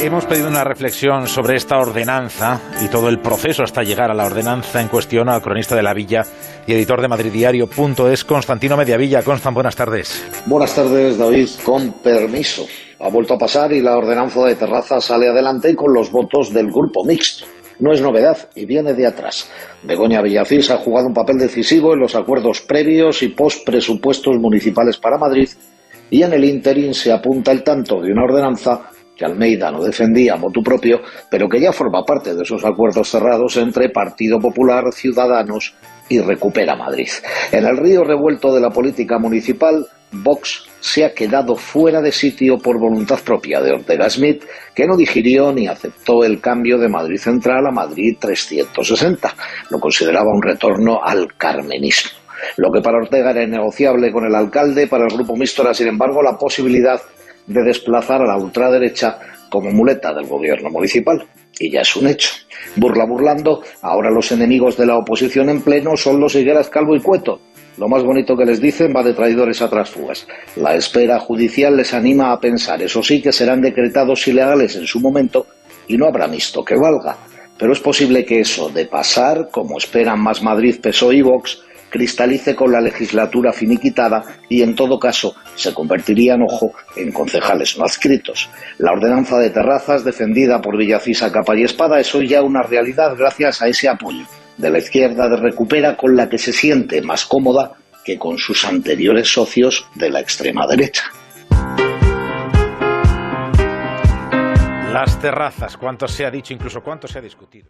Hemos pedido una reflexión sobre esta ordenanza y todo el proceso hasta llegar a la ordenanza en cuestión al cronista de la Villa y editor de madridiario.es, Constantino Mediavilla. Constan, buenas tardes. Buenas tardes, David. Con permiso. Ha vuelto a pasar y la ordenanza de terraza sale adelante con los votos del grupo mixto. No es novedad y viene de atrás. Begoña Villacís ha jugado un papel decisivo en los acuerdos previos y post presupuestos municipales para Madrid y en el interín se apunta el tanto de una ordenanza que Almeida no defendía a motu propio, pero que ya forma parte de esos acuerdos cerrados entre Partido Popular, Ciudadanos y Recupera Madrid. En el río revuelto de la política municipal, Vox se ha quedado fuera de sitio por voluntad propia de Ortega Smith, que no digirió ni aceptó el cambio de Madrid Central a Madrid 360. Lo consideraba un retorno al carmenismo. Lo que para Ortega era innegociable con el alcalde, para el grupo mixto era, sin embargo, la posibilidad de desplazar a la ultraderecha como muleta del gobierno municipal. Y ya es un hecho. Burla burlando, ahora los enemigos de la oposición en pleno son los Higueras Calvo y Cueto. Lo más bonito que les dicen va de traidores a trasfugas. La espera judicial les anima a pensar, eso sí, que serán decretados ilegales en su momento y no habrá visto que valga. Pero es posible que eso, de pasar, como esperan más Madrid, PSOE y Vox, cristalice con la legislatura finiquitada y en todo caso se convertirían, ojo, en concejales no adscritos. La ordenanza de terrazas defendida por Villacisa capa y espada es hoy ya una realidad gracias a ese apoyo de la izquierda de Recupera con la que se siente más cómoda que con sus anteriores socios de la extrema derecha. Las terrazas, cuánto se ha dicho, incluso cuánto se ha discutido.